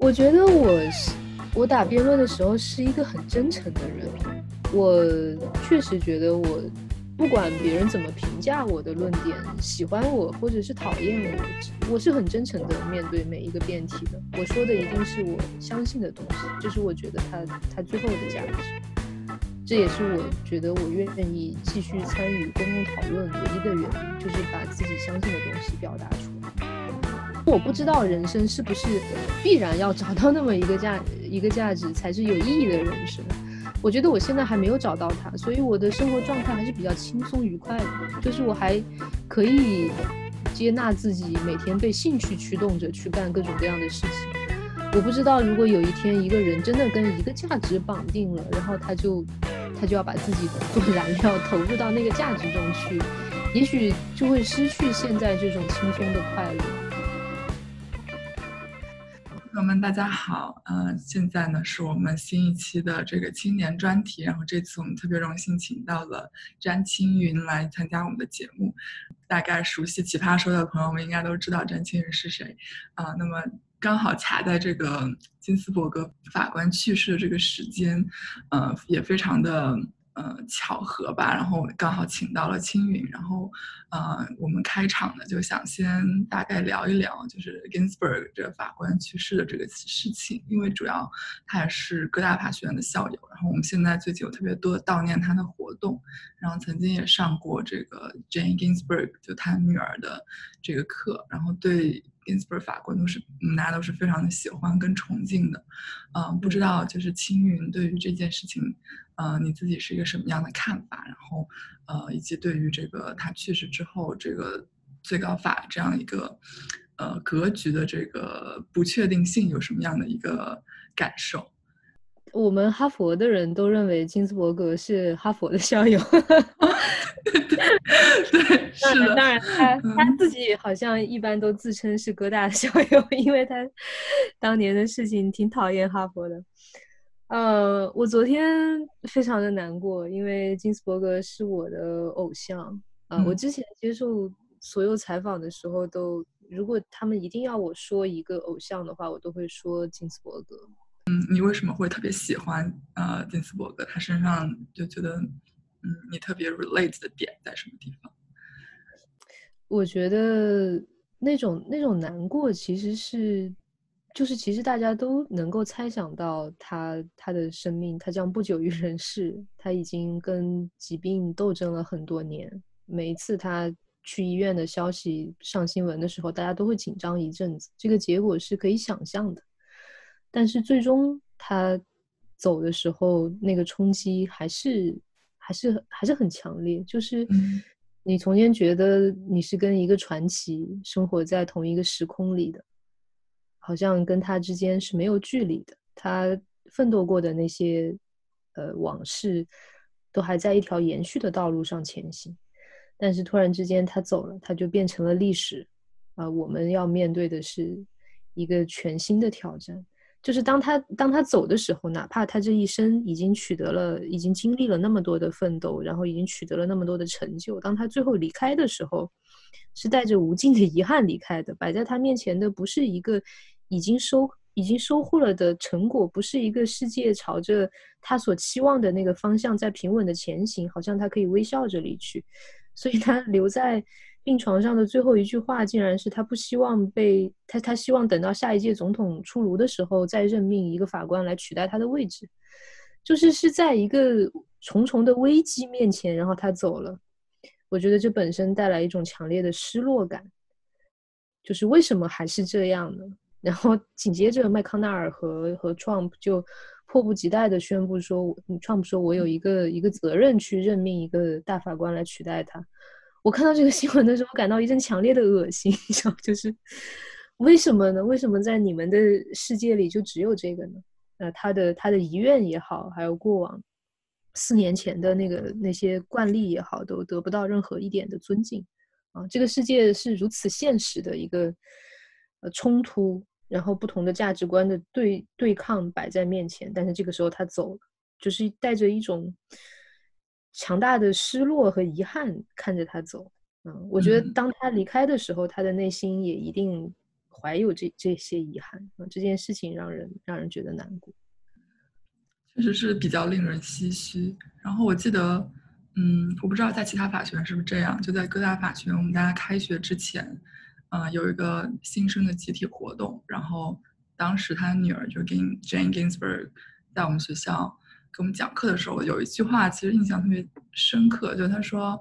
我觉得我是我打辩论的时候是一个很真诚的人，我确实觉得我不管别人怎么评价我的论点，喜欢我或者是讨厌我，我是很真诚的面对每一个辩题的。我说的一定是我相信的东西，这是我觉得它它最后的价值，这也是我觉得我愿意继续参与公共讨论唯一的原因，就是把自己相信的东西表达出。我不知道人生是不是必然要找到那么一个价一个价值才是有意义的人生。我觉得我现在还没有找到它，所以我的生活状态还是比较轻松愉快的，就是我还可以接纳自己每天被兴趣驱动着去干各种各样的事情。我不知道如果有一天一个人真的跟一个价值绑定了，然后他就他就要把自己做 燃料投入到那个价值中去，也许就会失去现在这种轻松的快乐。朋友们，大家好，呃，现在呢是我们新一期的这个青年专题，然后这次我们特别荣幸请到了詹青云来参加我们的节目。大概熟悉《奇葩说》的朋友们应该都知道詹青云是谁，啊，那么刚好卡在这个金斯伯格法官去世的这个时间，呃，也非常的。呃，巧合吧，然后刚好请到了青云，然后，呃，我们开场呢就想先大概聊一聊，就是 Ginsburg 这法官去世的这个事情，因为主要他也是哥大法学院的校友，然后我们现在最近有特别多悼念他的活动，然后曾经也上过这个 Jane Ginsburg 就他女儿的这个课，然后对 Ginsburg 法官都是大家都是非常的喜欢跟崇敬的，嗯，不知道就是青云对于这件事情。呃，你自己是一个什么样的看法？然后，呃，以及对于这个他去世之后，这个最高法这样一个呃格局的这个不确定性，有什么样的一个感受？我们哈佛的人都认为金斯伯格是哈佛的校友，对，是的。当然，他他自己好像一般都自称是哥大的校友，因为他当年的事情挺讨厌哈佛的。呃，我昨天非常的难过，因为金斯伯格是我的偶像啊。我之前接受所有采访的时候，都如果他们一定要我说一个偶像的话，我都会说金斯伯格。你为什么会特别喜欢呃金斯伯格？他身上就觉得，嗯，你特别 relate 的点在什么地方？我觉得那种那种难过其实是。就是其实大家都能够猜想到他他的生命，他将不久于人世。他已经跟疾病斗争了很多年。每一次他去医院的消息上新闻的时候，大家都会紧张一阵子。这个结果是可以想象的。但是最终他走的时候，那个冲击还是还是还是很强烈。就是你从前觉得你是跟一个传奇生活在同一个时空里的。好像跟他之间是没有距离的，他奋斗过的那些呃往事，都还在一条延续的道路上前行。但是突然之间他走了，他就变成了历史啊！我们要面对的是一个全新的挑战。就是当他当他走的时候，哪怕他这一生已经取得了，已经经历了那么多的奋斗，然后已经取得了那么多的成就，当他最后离开的时候，是带着无尽的遗憾离开的。摆在他面前的不是一个。已经收已经收获了的成果，不是一个世界朝着他所期望的那个方向在平稳的前行，好像他可以微笑着离去。所以他留在病床上的最后一句话，竟然是他不希望被他，他希望等到下一届总统出炉的时候再任命一个法官来取代他的位置。就是是在一个重重的危机面前，然后他走了。我觉得这本身带来一种强烈的失落感。就是为什么还是这样呢？然后紧接着，麦康奈尔和和 Trump 就迫不及待的宣布说，Trump 说我有一个一个责任去任命一个大法官来取代他。我看到这个新闻的时候，感到一阵强烈的恶心，你知道，就是为什么呢？为什么在你们的世界里就只有这个呢？呃，他的他的遗愿也好，还有过往四年前的那个那些惯例也好，都得不到任何一点的尊敬啊！这个世界是如此现实的一个呃冲突。然后不同的价值观的对对抗摆在面前，但是这个时候他走了，就是带着一种强大的失落和遗憾看着他走。嗯，我觉得当他离开的时候，他的内心也一定怀有这这些遗憾啊，这件事情让人让人觉得难过。确实是比较令人唏嘘。然后我记得，嗯，我不知道在其他法学院是不是这样，就在各大法学院，我们大家开学之前，呃，有一个新生的集体活动。然后当时他女儿就跟 Jane Ginsburg 在我们学校给我们讲课的时候，有一句话其实印象特别深刻，就他说，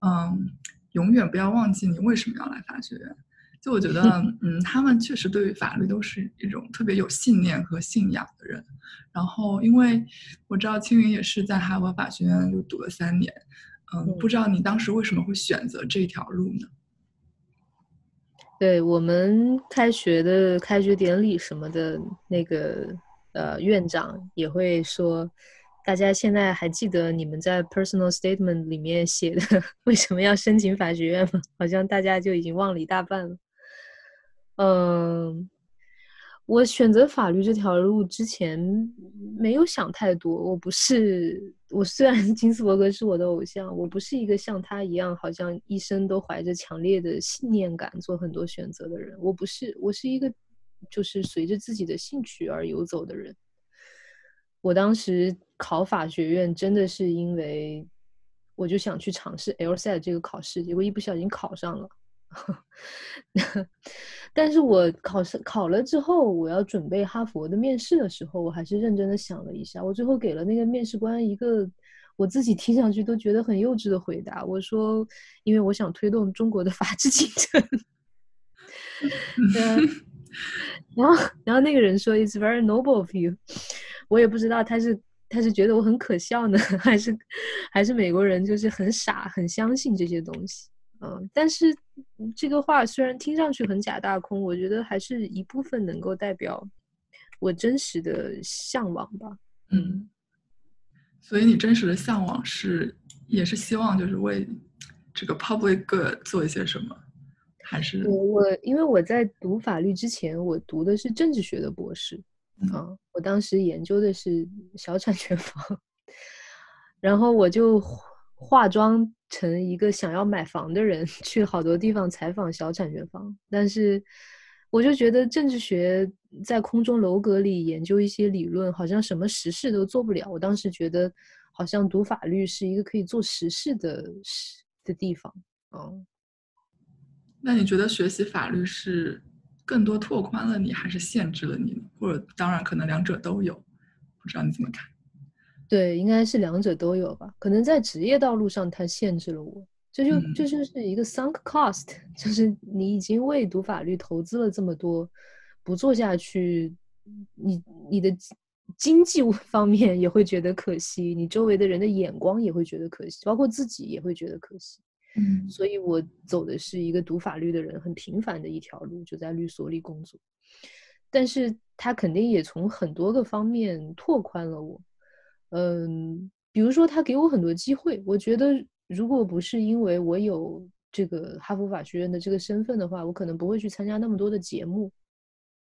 嗯，永远不要忘记你为什么要来法学院。就我觉得，嗯，他们确实对于法律都是一种特别有信念和信仰的人。然后，因为我知道青云也是在哈佛法学院就读了三年，嗯，不知道你当时为什么会选择这条路呢？对我们开学的开学典礼什么的，那个呃院长也会说，大家现在还记得你们在 personal statement 里面写的为什么要申请法学院吗？好像大家就已经忘了一大半了。嗯，我选择法律这条路之前没有想太多。我不是，我虽然 金斯伯格是我的偶像，我不是一个像他一样，好像一生都怀着强烈的信念感做很多选择的人。我不是，我是一个就是随着自己的兴趣而游走的人。我当时考法学院真的是因为我就想去尝试 LSAT 这个考试，结果一不小心考上了。但是我考试考了之后，我要准备哈佛的面试的时候，我还是认真的想了一下。我最后给了那个面试官一个我自己听上去都觉得很幼稚的回答。我说，因为我想推动中国的法治进程。然后，然后那个人说：“It's very noble of you。”我也不知道他是他是觉得我很可笑呢，还是还是美国人就是很傻，很相信这些东西。嗯，但是这个话虽然听上去很假大空，我觉得还是一部分能够代表我真实的向往吧。嗯，所以你真实的向往是，也是希望就是为这个 public good 做一些什么，还是我我因为我在读法律之前，我读的是政治学的博士啊，我当时研究的是小产权房，然后我就。化妆成一个想要买房的人，去好多地方采访小产权房，但是我就觉得政治学在空中楼阁里研究一些理论，好像什么实事都做不了。我当时觉得，好像读法律是一个可以做实事的的地方。哦，那你觉得学习法律是更多拓宽了你，还是限制了你呢？或者当然可能两者都有，不知道你怎么看？对，应该是两者都有吧。可能在职业道路上，它限制了我。这就这就是一个 sunk cost，就是你已经为读法律投资了这么多，不做下去，你你的经济方面也会觉得可惜，你周围的人的眼光也会觉得可惜，包括自己也会觉得可惜。嗯，所以我走的是一个读法律的人很平凡的一条路，就在律所里工作。但是他肯定也从很多个方面拓宽了我。嗯，比如说他给我很多机会，我觉得如果不是因为我有这个哈佛法学院的这个身份的话，我可能不会去参加那么多的节目。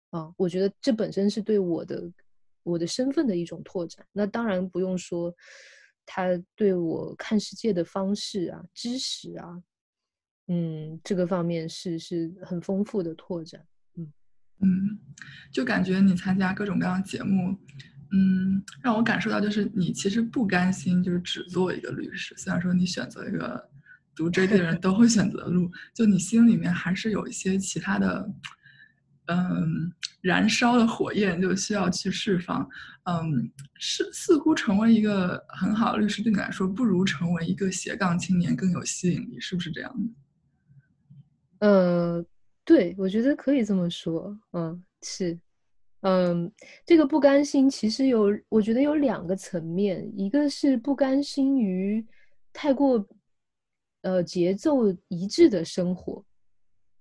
啊，我觉得这本身是对我的我的身份的一种拓展。那当然不用说，他对我看世界的方式啊、知识啊，嗯，这个方面是是很丰富的拓展。嗯嗯，就感觉你参加各种各样的节目。嗯，让我感受到就是你其实不甘心，就是只做一个律师。虽然说你选择一个读 JD 的人都会选择的路，就你心里面还是有一些其他的，嗯，燃烧的火焰就需要去释放。嗯，是似乎成为一个很好的律师对你来说，不如成为一个斜杠青年更有吸引力，是不是这样的？呃，对，我觉得可以这么说。嗯，是。嗯，这个不甘心其实有，我觉得有两个层面，一个是不甘心于太过，呃，节奏一致的生活。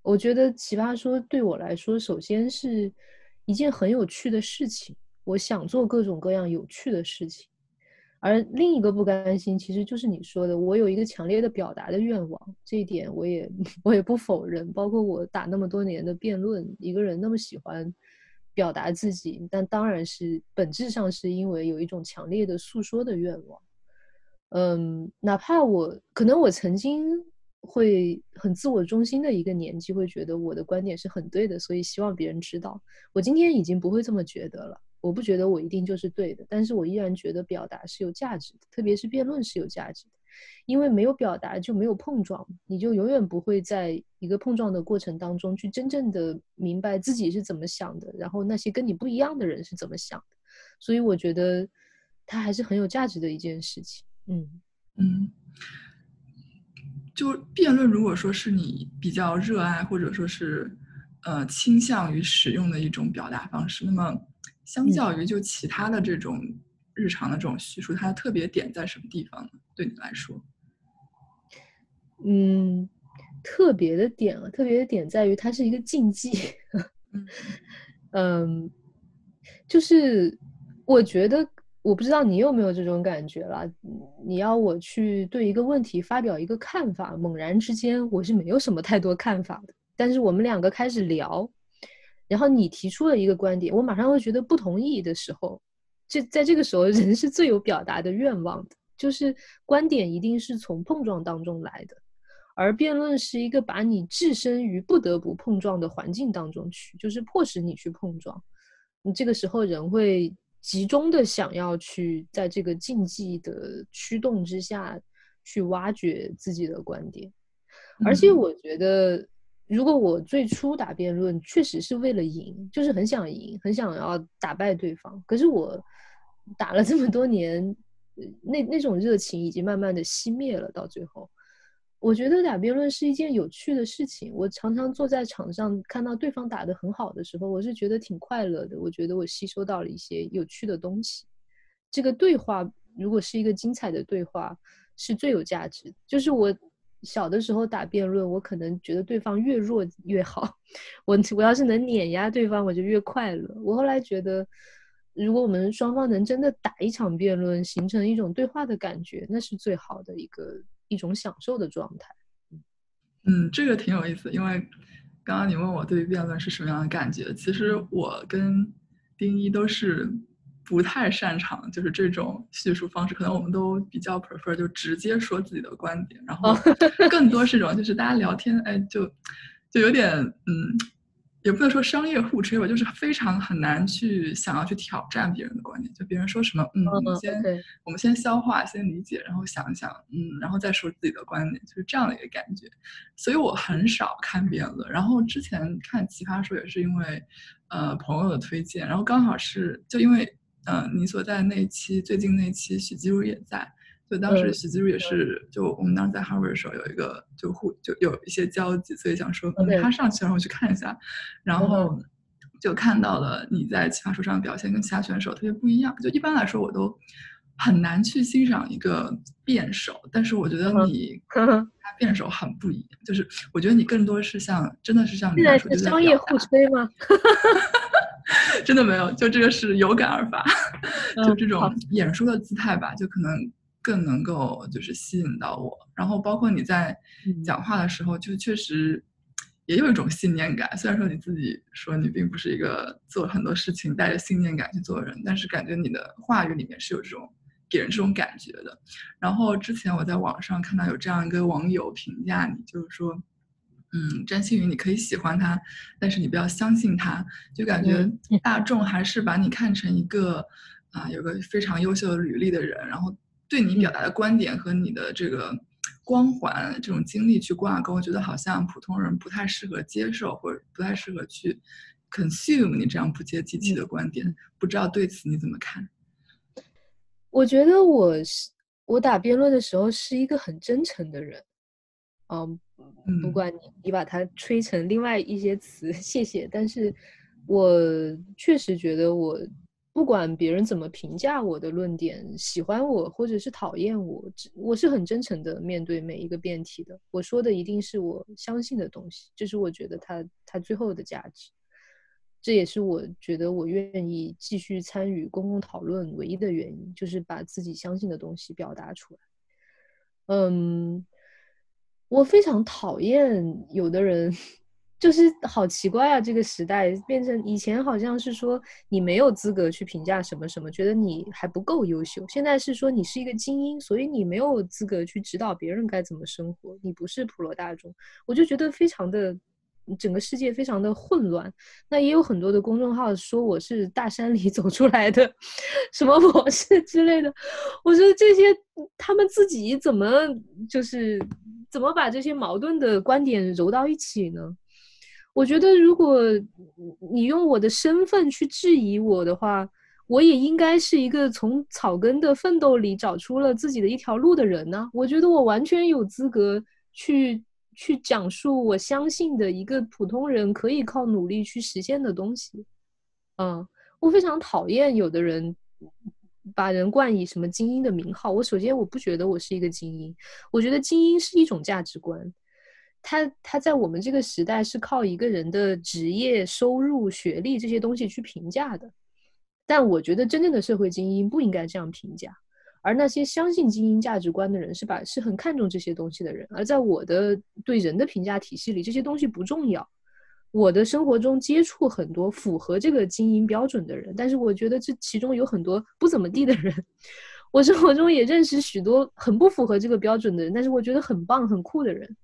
我觉得奇葩说对我来说，首先是一件很有趣的事情，我想做各种各样有趣的事情。而另一个不甘心，其实就是你说的，我有一个强烈的表达的愿望，这一点我也我也不否认。包括我打那么多年的辩论，一个人那么喜欢。表达自己，但当然是本质上是因为有一种强烈的诉说的愿望。嗯，哪怕我可能我曾经会很自我中心的一个年纪，会觉得我的观点是很对的，所以希望别人知道。我今天已经不会这么觉得了，我不觉得我一定就是对的，但是我依然觉得表达是有价值的，特别是辩论是有价值的，因为没有表达就没有碰撞，你就永远不会在一个碰撞的过程当中去真正的明白自己是怎么想的，然后那些跟你不一样的人是怎么想的，所以我觉得它还是很有价值的一件事情。嗯嗯。就辩论，如果说是你比较热爱或者说是呃倾向于使用的一种表达方式，那么相较于就其他的这种日常的这种叙述，它的特别点在什么地方呢？对你来说？嗯，特别的点啊，特别的点在于它是一个竞技。嗯，就是我觉得。我不知道你有没有这种感觉了。你要我去对一个问题发表一个看法，猛然之间我是没有什么太多看法的。但是我们两个开始聊，然后你提出了一个观点，我马上会觉得不同意的时候，这在这个时候人是最有表达的愿望的，就是观点一定是从碰撞当中来的，而辩论是一个把你置身于不得不碰撞的环境当中去，就是迫使你去碰撞。你这个时候人会。集中的想要去在这个竞技的驱动之下去挖掘自己的观点，而且我觉得，如果我最初打辩论确实是为了赢，就是很想赢，很想要打败对方，可是我打了这么多年，那那种热情已经慢慢的熄灭了，到最后。我觉得打辩论是一件有趣的事情。我常常坐在场上看到对方打得很好的时候，我是觉得挺快乐的。我觉得我吸收到了一些有趣的东西。这个对话如果是一个精彩的对话，是最有价值的。就是我小的时候打辩论，我可能觉得对方越弱越好。我我要是能碾压对方，我就越快乐。我后来觉得，如果我们双方能真的打一场辩论，形成一种对话的感觉，那是最好的一个。一种享受的状态，嗯，这个挺有意思。因为刚刚你问我对于辩论是什么样的感觉，其实我跟丁一都是不太擅长，就是这种叙述方式。可能我们都比较 prefer 就直接说自己的观点，然后更多是一种就是大家聊天，哎，就就有点嗯。也不能说商业互吹吧，就是非常很难去想要去挑战别人的观点。就别人说什么，嗯，我们先我们先消化，先理解，然后想一想，嗯，然后再说自己的观点，就是这样的一个感觉。所以我很少看辩论。然后之前看《奇葩说》也是因为，呃，朋友的推荐。然后刚好是就因为，呃，你所在的那期最近那期许基如也在。就当时徐基如也是，就我们当时在 Harvard 的时候有一个就互就有一些交集，所以想说他上去然后去看一下，然后就看到了你在奇葩说上的表现跟其他选手特别不一样。就一般来说我都很难去欣赏一个辩手，但是我觉得你他辩手很不一样，就是我觉得你更多是像真的是像你来说是商业互吹吗？真的没有，就这个是有感而发，就这种演说的姿态吧，就可能。更能够就是吸引到我，然后包括你在讲话的时候，就确实也有一种信念感。虽然说你自己说你并不是一个做很多事情带着信念感去做的人，但是感觉你的话语里面是有这种给人这种感觉的。然后之前我在网上看到有这样一个网友评价你，就是说，嗯，詹星云你可以喜欢他，但是你不要相信他，就感觉大众还是把你看成一个啊有个非常优秀的履历的人，然后。对你表达的观点和你的这个光环、这种经历去挂钩，我觉得好像普通人不太适合接受，或者不太适合去 consume 你这样不接地气的观点。不知道对此你怎么看？我觉得我是我打辩论的时候是一个很真诚的人。嗯，不管你你把它吹成另外一些词，谢谢。但是我确实觉得我。不管别人怎么评价我的论点，喜欢我或者是讨厌我，我是很真诚的面对每一个辩题的。我说的一定是我相信的东西，这是我觉得它它最后的价值。这也是我觉得我愿意继续参与公共讨论唯一的原因，就是把自己相信的东西表达出来。嗯，我非常讨厌有的人就是好奇怪啊！这个时代变成以前好像是说你没有资格去评价什么什么，觉得你还不够优秀。现在是说你是一个精英，所以你没有资格去指导别人该怎么生活，你不是普罗大众。我就觉得非常的整个世界非常的混乱。那也有很多的公众号说我是大山里 走出来的，什么博士之类的。我觉得这些他们自己怎么就是怎么把这些矛盾的观点揉到一起呢？我觉得，如果你用我的身份去质疑我的话，我也应该是一个从草根的奋斗里找出了自己的一条路的人呢。我觉得我完全有资格去去讲述我相信的一个普通人可以靠努力去实现的东西。嗯，我非常讨厌有的人把人冠以什么精英的名号。我首先我不觉得我是一个精英，我觉得精英是一种价值观。他他在我们这个时代是靠一个人的职业、收入、学历这些东西去评价的，但我觉得真正的社会精英不应该这样评价，而那些相信精英价值观的人是把是很看重这些东西的人。而在我的对人的评价体系里，这些东西不重要。我的生活中接触很多符合这个精英标准的人，但是我觉得这其中有很多不怎么地的人。我生活中也认识许多很不符合这个标准的人，但是我觉得很棒、很酷的人。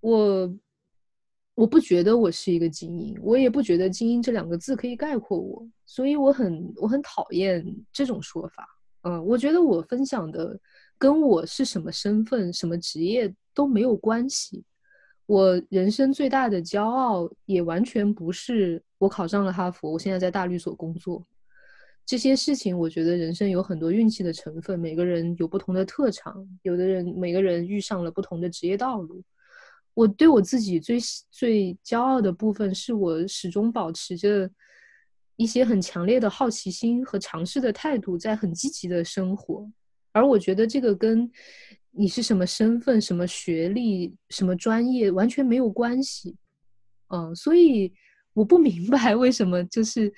我我不觉得我是一个精英，我也不觉得“精英”这两个字可以概括我，所以我很我很讨厌这种说法。嗯，我觉得我分享的跟我是什么身份、什么职业都没有关系。我人生最大的骄傲也完全不是我考上了哈佛，我现在在大律所工作。这些事情，我觉得人生有很多运气的成分，每个人有不同的特长，有的人每个人遇上了不同的职业道路。我对我自己最最骄傲的部分，是我始终保持着一些很强烈的好奇心和尝试的态度，在很积极的生活。而我觉得这个跟你是什么身份、什么学历、什么专业完全没有关系。嗯，所以我不明白为什么就是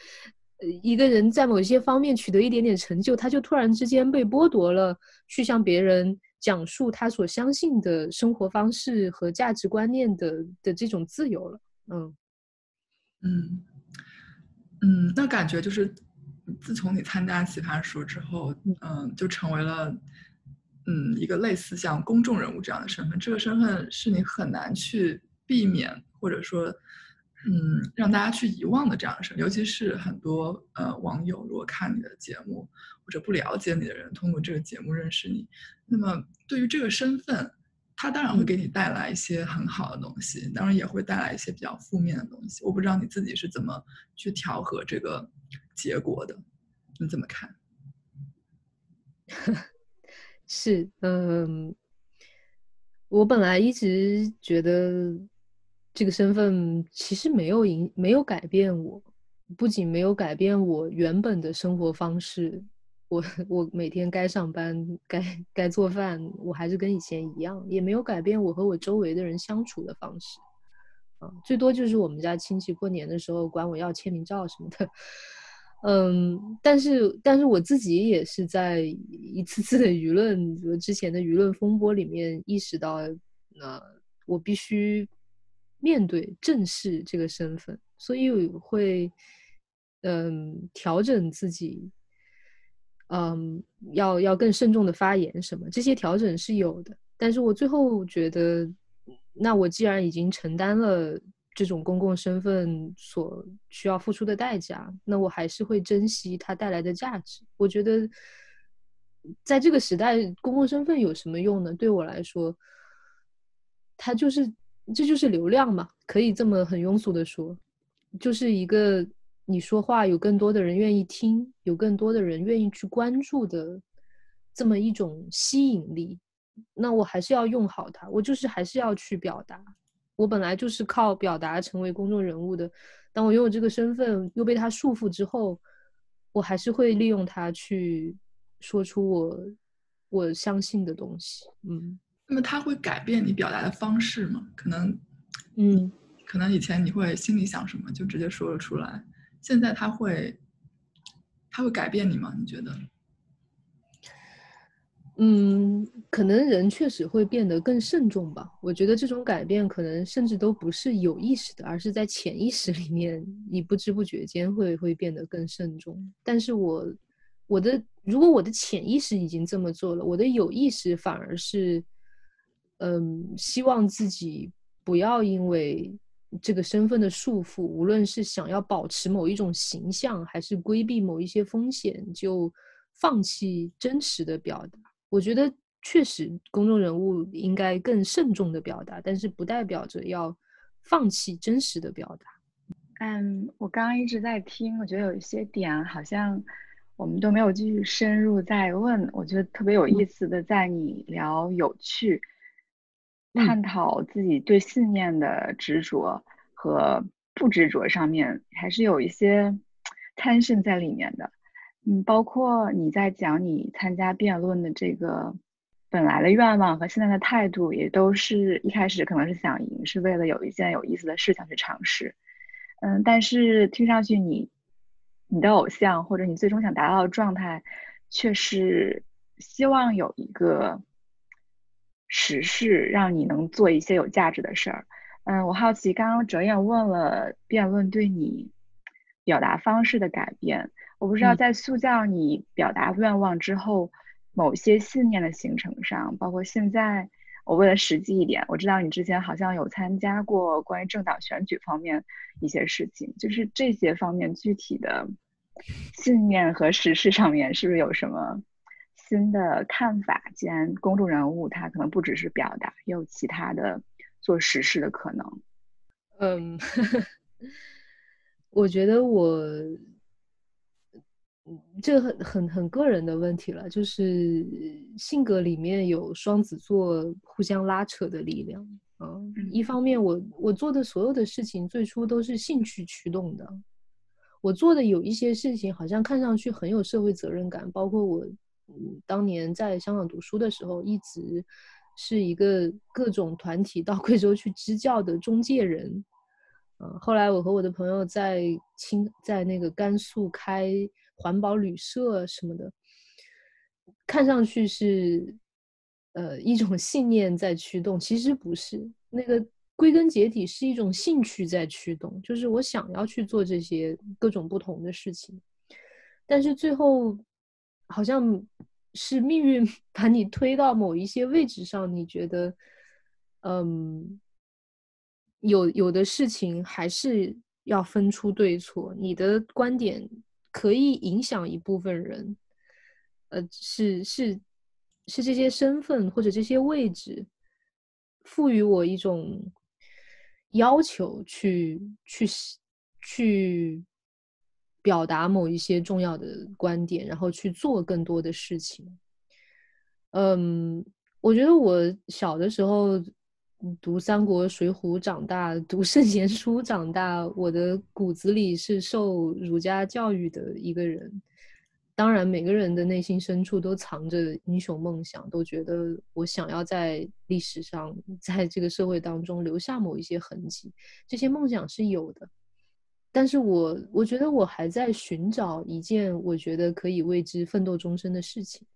一个人在某些方面取得一点点成就，他就突然之间被剥夺了去向别人。讲述他所相信的生活方式和价值观念的的这种自由了，嗯嗯嗯，那感觉就是自从你参加奇葩说之后，嗯，就成为了嗯一个类似像公众人物这样的身份。这个身份是你很难去避免，或者说嗯让大家去遗忘的这样的身份。尤其是很多呃网友如果看你的节目或者不了解你的人，通过这个节目认识你。那么，对于这个身份，它当然会给你带来一些很好的东西，当然也会带来一些比较负面的东西。我不知道你自己是怎么去调和这个结果的，你怎么看？是，嗯，我本来一直觉得这个身份其实没有影，没有改变我，不仅没有改变我原本的生活方式。我 我每天该上班该该做饭，我还是跟以前一样，也没有改变我和我周围的人相处的方式，啊，最多就是我们家亲戚过年的时候管我要签名照什么的，嗯，但是但是我自己也是在一次次的舆论之前的舆论风波里面意识到，那我必须面对正视这个身份，所以会嗯调整自己。嗯，要要更慎重的发言什么，这些调整是有的。但是我最后觉得，那我既然已经承担了这种公共身份所需要付出的代价，那我还是会珍惜它带来的价值。我觉得，在这个时代，公共身份有什么用呢？对我来说，它就是这就是流量嘛，可以这么很庸俗的说，就是一个。你说话有更多的人愿意听，有更多的人愿意去关注的这么一种吸引力，那我还是要用好它。我就是还是要去表达。我本来就是靠表达成为公众人物的，当我拥有这个身份又被他束缚之后，我还是会利用它去说出我我相信的东西。嗯，那么它会改变你表达的方式吗？可能，嗯，可能以前你会心里想什么就直接说了出来。现在他会，他会改变你吗？你觉得？嗯，可能人确实会变得更慎重吧。我觉得这种改变可能甚至都不是有意识的，而是在潜意识里面，你不知不觉间会会变得更慎重。但是我我的如果我的潜意识已经这么做了，我的有意识反而是，嗯，希望自己不要因为这个身份的束缚，无论是想要保持某一种形象，还是规避某一些风险，就放弃真实的表达。我觉得确实，公众人物应该更慎重的表达，但是不代表着要放弃真实的表达。嗯，我刚刚一直在听，我觉得有一些点好像我们都没有继续深入再问。我觉得特别有意思的，在你聊有趣、探讨自己对信念的执着和不执着上面，还是有一些贪心在里面的。嗯，包括你在讲你参加辩论的这个本来的愿望和现在的态度，也都是一开始可能是想赢，是为了有一件有意思的事情去尝试。嗯，但是听上去你你的偶像或者你最终想达到的状态，却是希望有一个实事让你能做一些有价值的事儿。嗯，我好奇，刚刚哲燕问了辩论对你表达方式的改变。我不知道在塑造你表达愿望之后，某些信念的形成上，包括现在，我为了实际一点，我知道你之前好像有参加过关于政党选举方面一些事情，就是这些方面具体的信念和实事上面，是不是有什么新的看法？既然公众人物他可能不只是表达，也有其他的做实事的可能。嗯，我觉得我。这个很很很个人的问题了，就是性格里面有双子座互相拉扯的力量。嗯，一方面我我做的所有的事情最初都是兴趣驱动的，我做的有一些事情好像看上去很有社会责任感，包括我当年在香港读书的时候，一直是一个各种团体到 贵州去支教的中介人。嗯，后来我和我的朋友在青在那个甘肃开。环保旅社什么的，看上去是呃一种信念在驱动，其实不是。那个归根结底是一种兴趣在驱动，就是我想要去做这些各种不同的事情。但是最后好像是命运 把你推到某一些位置上，你觉得嗯，有有的事情还是要分出对错，你的观点。可以影响一部分人，呃，是是是这些身份或者这些位置赋予我一种要求，去去去表达某一些重要的观点，然后去做更多的事情。嗯，我觉得我小的时候。读三国、水浒长大，读圣贤书长大，我的骨子里是受儒家教育的一个人。当然，每个人的内心深处都藏着英雄梦想，都觉得我想要在历史上，在这个社会当中留下某一些痕迹。这些梦想是有的，但是我我觉得我还在寻找一件我觉得可以为之奋斗终身的事情。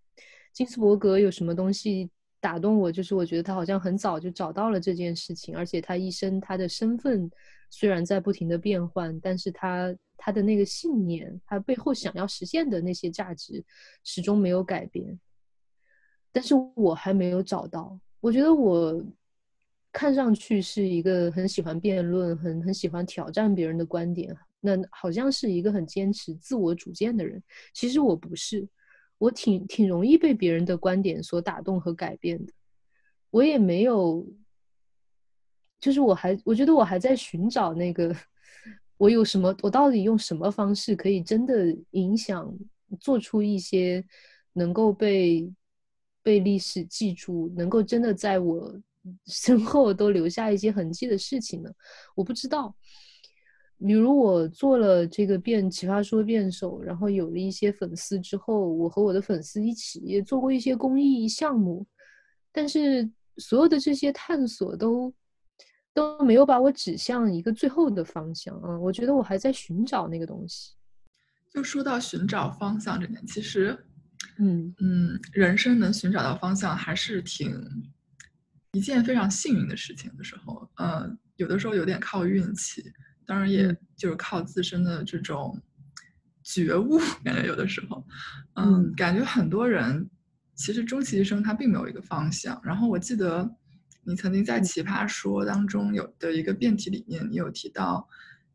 金斯伯格有什么东西？打动我，就是我觉得他好像很早就找到了这件事情，而且他一生他的身份虽然在不停的变换，但是他他的那个信念，他背后想要实现的那些价值始终没有改变。但是我还没有找到。我觉得我看上去是一个很喜欢辩论、很很喜欢挑战别人的观点，那好像是一个很坚持自我主见的人。其实我不是。我挺挺容易被别人的观点所打动和改变的，我也没有，就是我还我觉得我还在寻找那个，我有什么，我到底用什么方式可以真的影响，做出一些能够被被历史记住，能够真的在我身后都留下一些痕迹的事情呢？我不知道。比如我做了这个变奇葩说辩手，然后有了一些粉丝之后，我和我的粉丝一起也做过一些公益项目，但是所有的这些探索都都没有把我指向一个最后的方向啊！我觉得我还在寻找那个东西。就说到寻找方向这点，其实嗯嗯，人生能寻找到方向还是挺一件非常幸运的事情的时候，呃，有的时候有点靠运气，当然也就是靠自身的这种觉悟，感觉有的时候，嗯，感觉很多人其实终其一生他并没有一个方向。然后我记得你曾经在《奇葩说》当中有的一个辩题里面，你有提到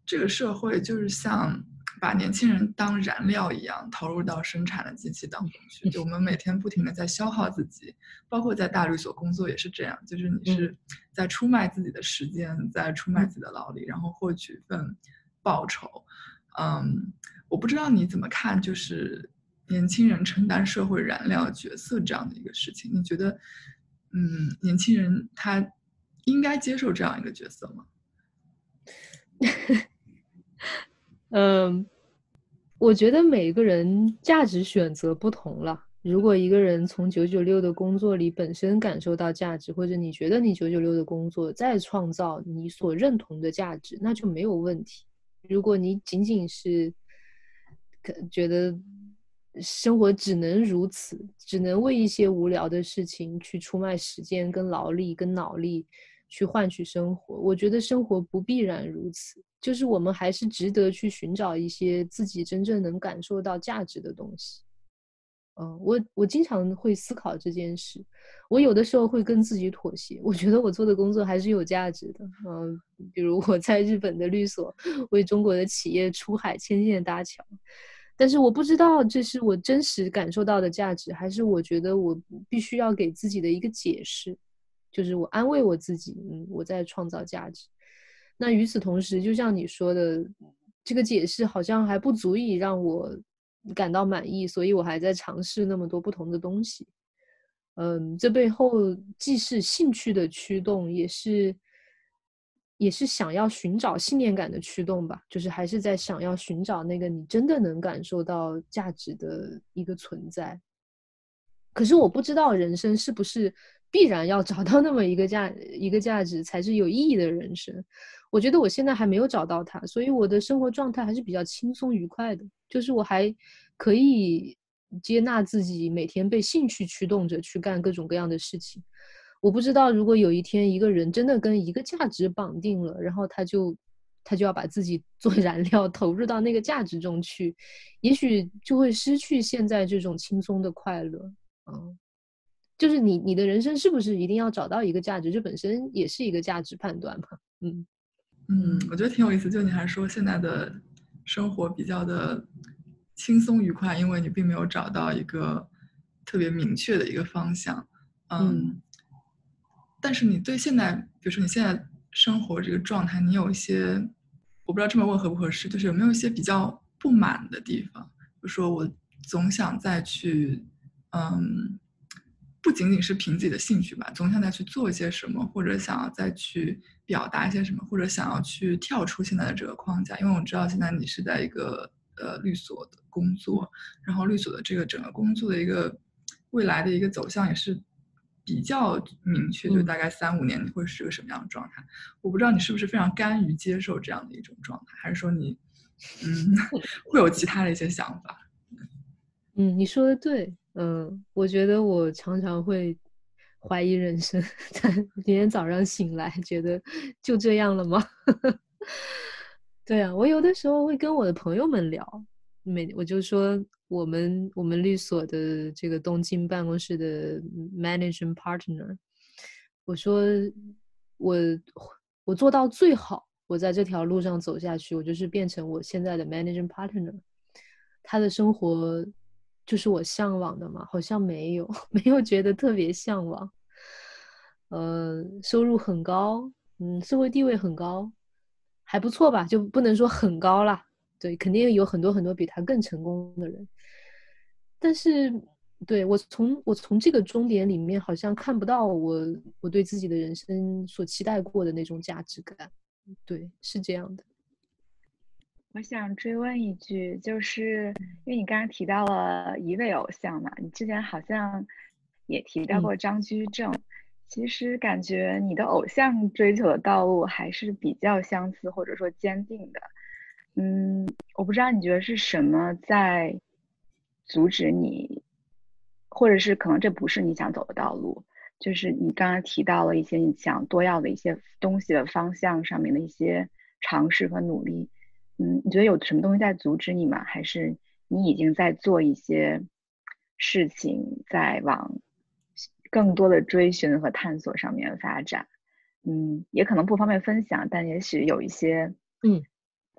这个社会就是像。把年轻人当燃料一样投入到生产的机器当中去，就我们每天不停的在消耗自己，包括在大律所工作也是这样，就是你是在出卖自己的时间，在出卖自己的劳力，然后获取一份报酬。嗯，我不知道你怎么看，就是年轻人承担社会燃料角色这样的一个事情，你觉得，嗯，年轻人他应该接受这样一个角色吗？嗯，我觉得每个人价值选择不同了。如果一个人从九九六的工作里本身感受到价值，或者你觉得你九九六的工作在创造你所认同的价值，那就没有问题。如果你仅仅是觉得生活只能如此，只能为一些无聊的事情去出卖时间、跟劳力、跟脑力。去换取生活，我觉得生活不必然如此。就是我们还是值得去寻找一些自己真正能感受到价值的东西。嗯，我我经常会思考这件事。我有的时候会跟自己妥协，我觉得我做的工作还是有价值的。嗯，比如我在日本的律所为中国的企业出海牵线搭桥，但是我不知道这是我真实感受到的价值，还是我觉得我必须要给自己的一个解释。就是我安慰我自己，嗯，我在创造价值。那与此同时，就像你说的，这个解释好像还不足以让我感到满意，所以我还在尝试那么多不同的东西。嗯，这背后既是兴趣的驱动，也是也是想要寻找信念感的驱动吧。就是还是在想要寻找那个你真的能感受到价值的一个存在。可是我不知道人生是不是。必然要找到那么一个价一个价值才是有意义的人生。我觉得我现在还没有找到它，所以我的生活状态还是比较轻松愉快的。就是我还可以接纳自己每天被兴趣驱动着去干各种各样的事情。我不知道如果有一天一个人真的跟一个价值绑定了，然后他就他就要把自己做燃料投入到那个价值中去，也许就会失去现在这种轻松的快乐。嗯。就是你，你的人生是不是一定要找到一个价值？这本身也是一个价值判断嘛。嗯嗯，我觉得挺有意思。就你还说现在的生活比较的轻松愉快，因为你并没有找到一个特别明确的一个方向。嗯，但是你对现在，比如说你现在生活这个状态，你有一些，我不知道这么问合不合适，就是有没有一些比较不满的地方？比如说我总想再去，嗯。不仅仅是凭自己的兴趣吧，总想再去做一些什么，或者想要再去表达一些什么，或者想要去跳出现在的这个框架。因为我知道现在你是在一个呃律所的工作，然后律所的这个整个工作的一个未来的一个走向也是比较明确，就大概三五年你会是个什么样的状态。我不知道你是不是非常甘于接受这样的一种状态，还是说你嗯 会有其他的一些想法？嗯，你说的对。嗯，我觉得我常常会怀疑人生。在今天早上醒来，觉得就这样了吗？对啊，我有的时候会跟我的朋友们聊，每我就说我们我们律所的这个东京办公室的 managing partner，我说我我做到最好，我在这条路上走下去，我就是变成我现在的 managing partner，他的生活。就是我向往的嘛，好像没有，没有觉得特别向往。呃，收入很高，嗯，社会地位很高，还不错吧？就不能说很高啦，对，肯定有很多很多比他更成功的人。但是，对我从我从这个终点里面，好像看不到我我对自己的人生所期待过的那种价值感。对，是这样的。我想追问一句，就是因为你刚刚提到了一位偶像嘛，你之前好像也提到过张居正。其实感觉你的偶像追求的道路还是比较相似，或者说坚定的。嗯，我不知道你觉得是什么在阻止你或者是可能这不是你想走的道路，就是你刚刚提到了一些你想多要的一些东西的方向上面的一些尝试和努力，嗯，你觉得有什么东西在阻止你吗？还是你已经在做一些事情，在往更多的追寻和探索上面发展？嗯，也可能不方便分享，但也许有一些嗯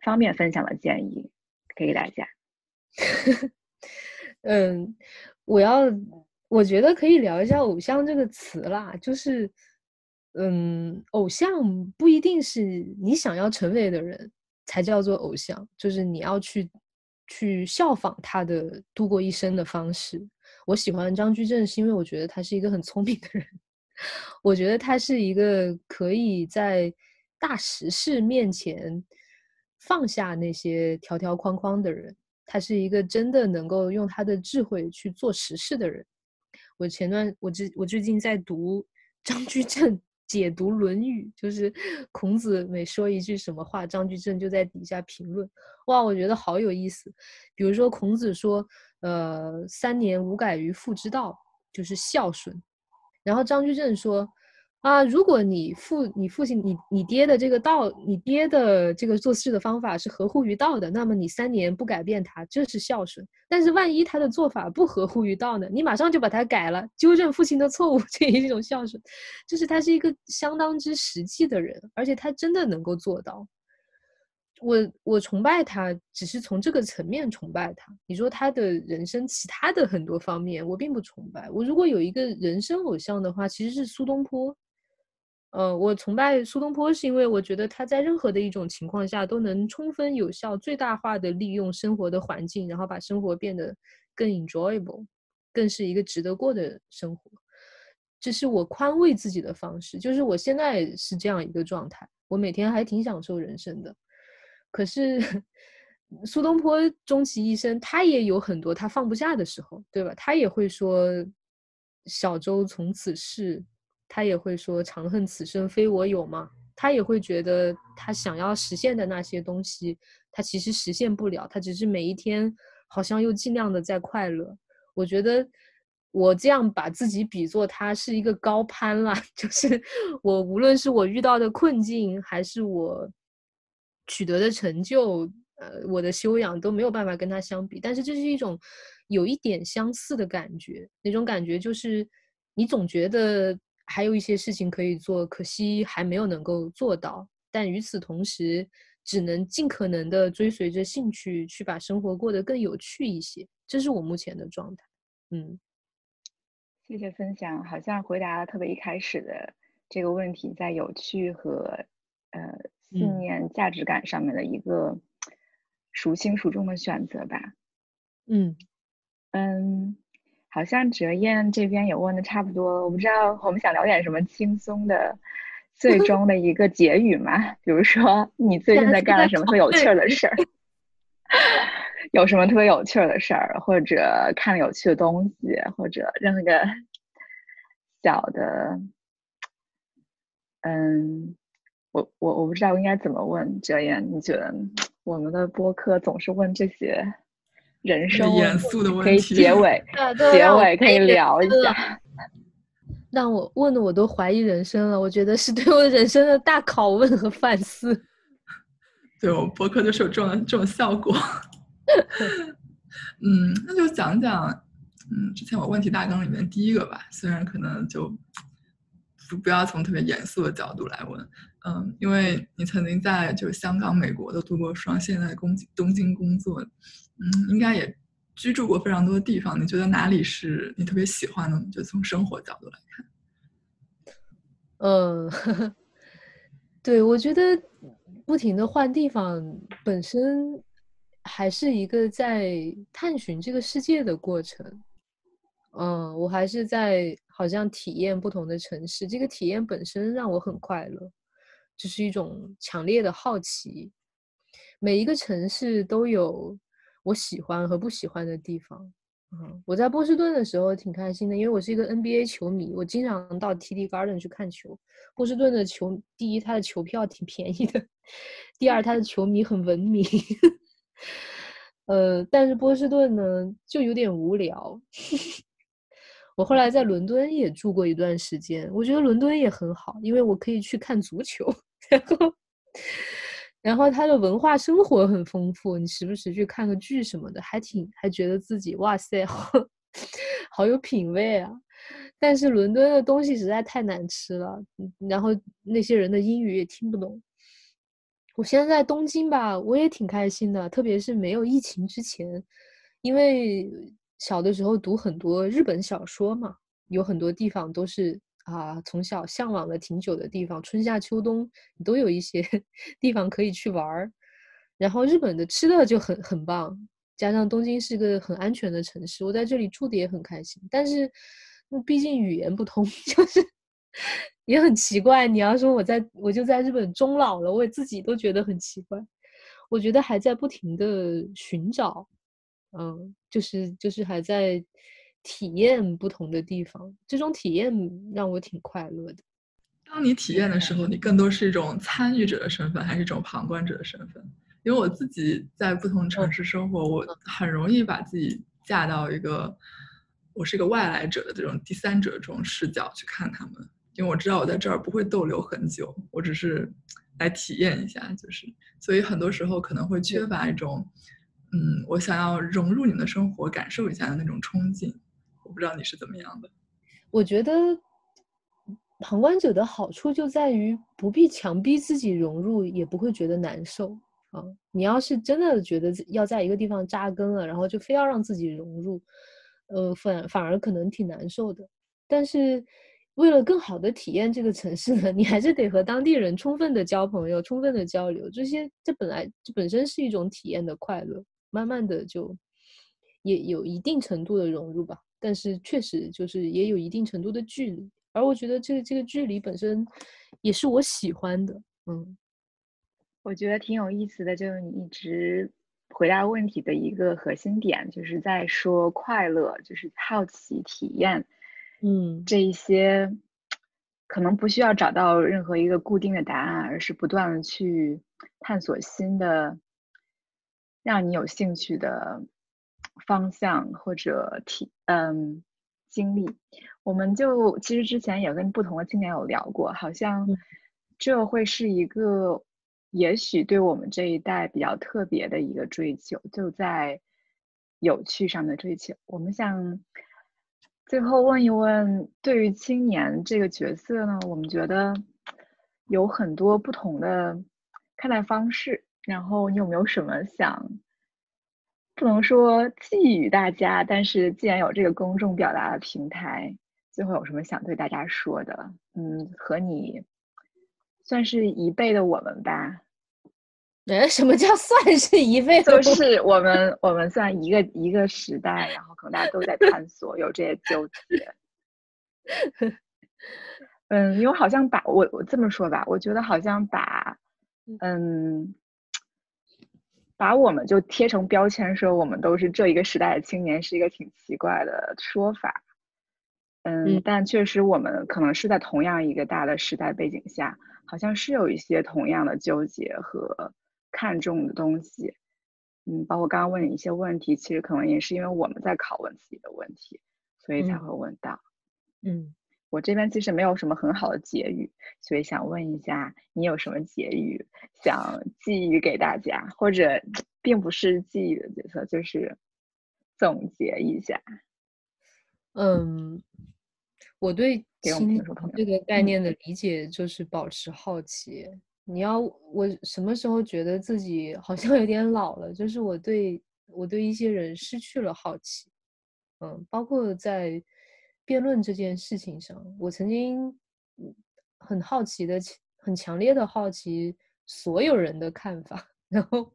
方便分享的建议可以给大家。嗯，我要我觉得可以聊一下“偶像”这个词啦，就是嗯，偶像不一定是你想要成为的人才叫做偶像，就是你要去去效仿他的度过一生的方式。我喜欢张居正，是因为我觉得他是一个很聪明的人。我觉得他是一个可以在大时事面前放下那些条条框框的人。他是一个真的能够用他的智慧去做实事的人。我前段我最我最近在读张居正解读《论语》，就是 孔子每说一句什么话，张居正就在底下评论。哇，我觉得好有意思。比如说孔子说：“呃，三年无改于父之道，就是孝顺。”然后张居正说：“啊，如果你父、你父亲、你你爹的这个道，你爹的这个做事的方法是合乎于道的，那么你三年不改变他，这是孝顺。但是万一他的做法不合乎于道呢？你马上就把他改了，纠正父亲的错误，这也是一种孝顺。就是他是一个相当之实际的人，而且他真的能够做到。”我我崇拜他，只是从这个层面崇拜他。你说他的人生其他的很多方面，我并不崇拜。我如果有一个人生偶像的话，其实是苏东坡。呃，我崇拜苏东坡，是因为我觉得他在任何的一种情况下都能充分有效、最大化的利用生活的环境，然后把生活变得更 enjoyable，更是一个值得过的生活。这是我宽慰自己的方式。就是我现在是这样一个状态，我每天还挺享受人生的。可是，苏东坡终其一生，他也有很多他放不下的时候，对吧？他也会说“小舟从此逝”，他也会说“长恨此生非我有”嘛。他也会觉得他想要实现的那些东西，他其实实现不了。他只是每一天好像又尽量的在快乐。我觉得我这样把自己比作他是一个高攀啦，就是我无论是我遇到的困境，还是我。取得的成就，呃，我的修养都没有办法跟他相比，但是这是一种有一点相似的感觉。那种感觉就是，你总觉得还有一些事情可以做，可惜还没有能够做到。但与此同时，只能尽可能的追随着兴趣，去把生活过得更有趣一些。这是我目前的状态。嗯，谢谢分享，好像回答了特别一开始的这个问题，在有趣和呃。信念、价值感上面的一个孰轻孰重的选择吧。嗯嗯，好像哲燕这边也问的差不多，我不知道我们想聊点什么轻松的，最终的一个结语嘛？比如说你最近在干了什么特别有趣的 事儿？有什么特别有趣的事儿，或者看了有趣的东西，或者任何一个小的，嗯。我我我不知道应该怎么问哲言，你觉得我们的播客总是问这些人生严肃的问题，可以结 尾结尾可以聊一下。让我问的我都怀疑人生了，我觉得是对我人生的大拷问和反思。对我博客就是有这种这种效果。嗯，那就讲讲，嗯，之前我问题大纲里面第一个吧，虽然可能就不不要从特别严肃的角度来问。嗯，因为你曾经在就是香港、美国都读过双，现在东京东京工作，嗯，应该也居住过非常多的地方。你觉得哪里是你特别喜欢的？就从生活角度来看。嗯，对，我觉得不停的换地方本身还是一个在探寻这个世界的过程。嗯，我还是在好像体验不同的城市，这个体验本身让我很快乐。这是一种强烈的好奇，每一个城市都有我喜欢和不喜欢的地方。嗯，我在波士顿的时候挺开心的，因为我是一个 NBA 球迷，我经常到 TD Garden 去看球。波士顿的球，第一，它的球票挺便宜的；第二，它的球迷很文明。呃，但是波士顿呢，就有点无聊。我后来在伦敦也住过一段时间，我觉得伦敦也很好，因为我可以去看足球，然后，然后他的文化生活很丰富，你时不时去看个剧什么的，还挺还觉得自己哇塞，好 好有品味啊。但是伦敦的东西实在太难吃了，然后那些人的英语也听不懂。我现在在东京吧，我也挺开心的，特别是没有疫情之前，因为小的时候读很多日本小说嘛，有很多地方都是啊，从小向往了挺久的地方，春夏秋冬都有一些 地方可以去玩儿。然后日本的吃的就很很棒，加上东京是个很安全的城市，我在这里住的也很开心。但是，毕竟语言不通，就是。也很奇怪，你要说我在我就在日本终老了，我自己都觉得很奇怪。我觉得还在不停的寻找，嗯，就是就是还在体验不同的地方，这种体验让我挺快乐的。当你体验的时候，你更多是一种参与者的身份，还是一种旁观者的身份？因为我自己在不同城市生活，我很容易把自己架到一个我是一个外来者的这种第三者这种视角去看他们。因为我知道我在这儿不会逗留很久，我只是来体验一下，就是，所以很多时候可能会缺乏一种，嗯，我想要融入你们的生活，感受一下的那种冲劲。不知道你是怎么样的。我觉得旁观者的好处就在于不必强逼自己融入，也不会觉得难受啊。你要是真的觉得要在一个地方扎根了，然后就非要让自己融入，呃，反反而可能挺难受的。但是。为了更好的体验这个城市呢，你还是得和当地人充分的交朋友，充分的交流。这些这本来这本身是一种体验的快乐，慢慢的就也有一定程度的融入吧。但是确实就是也有一定程度的距离，而我觉得这个这个距离本身也是我喜欢的。嗯，我觉得挺有意思的，就是你一直回答问题的一个核心点，就是在说快乐，就是好奇体验。嗯，这一些可能不需要找到任何一个固定的答案，而是不断的去探索新的，让你有兴趣的方向或者体嗯经历。我们就其实之前也跟不同的青年有聊过，好像这会是一个也许对我们这一代比较特别的一个追求，就在有趣上的追求。我们想。最后问一问，对于青年这个角色呢，我们觉得有很多不同的看待方式。然后你有没有什么想，不能说寄予大家，但是既然有这个公众表达的平台，最后有什么想对大家说的？嗯，和你算是一辈的我们吧。哎，什么叫算是一辈？就是我们，我们算一个一个时代，然后可能大家都在探索，有这些纠结。嗯，因为好像把我我这么说吧，我觉得好像把嗯，把我们就贴成标签，说我们都是这一个时代的青年，是一个挺奇怪的说法。嗯，但确实我们可能是在同样一个大的时代背景下，好像是有一些同样的纠结和。看重的东西，嗯，包括刚刚问你一些问题，其实可能也是因为我们在拷问自己的问题，所以才会问到。嗯，我这边其实没有什么很好的结语，所以想问一下，你有什么结语想寄予给大家，或者 并不是寄予的角色，就是总结一下。嗯，我对“亲”这个概念的理解就是保持好奇。你要我什么时候觉得自己好像有点老了？就是我对我对一些人失去了好奇，嗯，包括在辩论这件事情上，我曾经很好奇的、很强烈的好奇所有人的看法，然后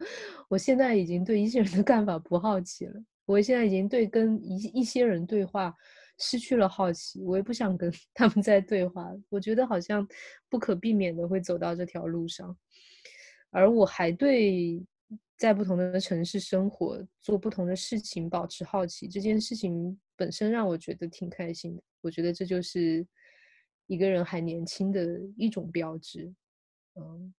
我现在已经对一些人的看法不好奇了。我现在已经对跟一一些人对话。失去了好奇，我也不想跟他们在对话。我觉得好像不可避免的会走到这条路上，而我还对在不同的城市生活、做不同的事情保持好奇。这件事情本身让我觉得挺开心的。我觉得这就是一个人还年轻的一种标志。嗯，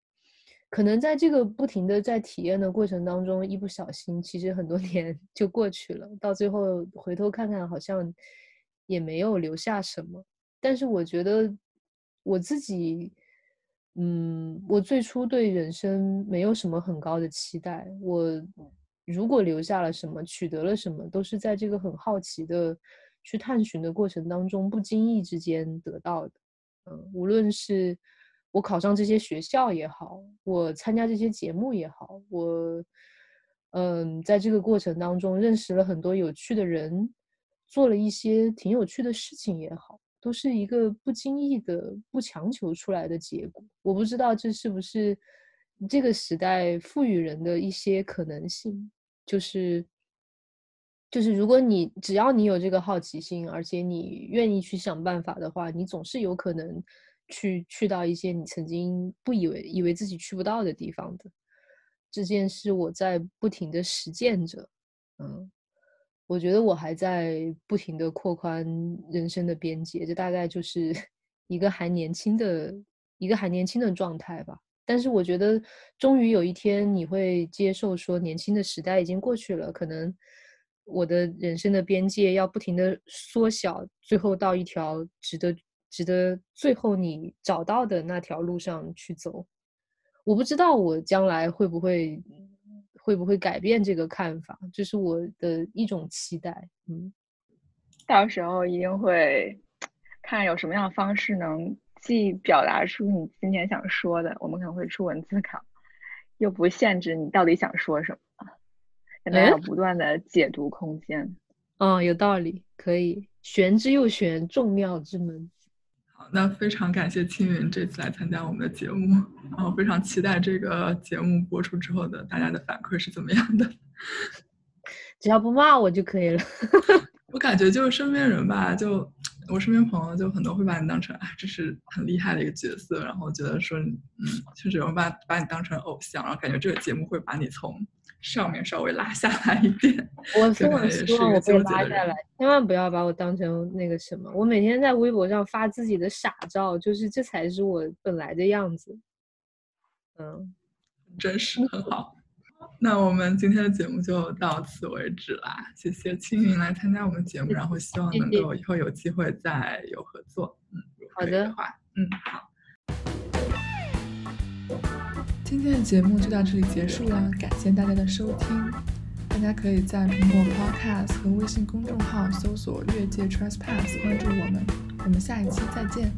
可能在这个不停的在体验的过程当中，一不小心，其实很多 年就过去了。到最后回头看看，好像。也没有留下什么。但是我觉得我自己，嗯，我最初对人生没有什么很高的期待。我如果留下了什么，取得了什么，都是在这个很好奇的去探寻的过程当中，不经意之间得到的。嗯，无论是我考上这些学校也好，我参加这些节目也好，我嗯，在这个过程当中认识了很多有趣的人，做了一些挺有趣的事情也好。都是一个不经意的、不强求出来的结果。我不知道这是不是这个时代赋予人的一些可能性，就是就是如果你只要你有这个好奇心，而且你愿意去想办法的话，你总是有可能去去到一些你曾经不以为以为自己去不到的地方的。这件事我在不停的实践着，嗯。我觉得我还在不停的扩宽人生的边界，这大概就是 一个还年轻的一个还年轻的状态吧。但是我觉得，终于有一天你会接受说，年轻的时代已经过去了，可能我的人生的边界要不停的缩小，最后到一条值得值得最后你找到的那条路上去走。我不知道我将来会不会。会不会改变这个看法？这是我的一种期待。嗯，到时候一定会看有什么样的方式能既表达出你今天想说的，我们可能会出文字稿，又不限制你到底想说什么，给大家不断的解读空间。嗯，有道理，可以玄之又玄，众妙之门。好那非常感谢青云这次来参加我们的节目，然后非常期待这个节目播出之后的大家的反馈是怎么样的。只要不骂我就可以了。我感觉就是身边人吧，就我身边朋友就很多会把你当成啊，这是很厉害的一个角色，然后觉得说，嗯，确实有人把把你当成偶像，然后感觉这个节目会把你从。上面稍微拉下来一点，我非常希望我被拉下来，千万不要把我当成那个什么。我每天在微博上发自己的傻照，就是这才是我本来的样子。嗯，真实很好。那我们今天的节目就到此为止啦，谢谢青云来参加我们节目，然后希望能够以后有机会再有合作。嗯，好的话，嗯，好。今天的节目就到这里结束了，感谢大家的收听。大家可以在苹果 Podcast 和微信公众号搜索“越界 Trespass” 关注我们。我们下一期再见。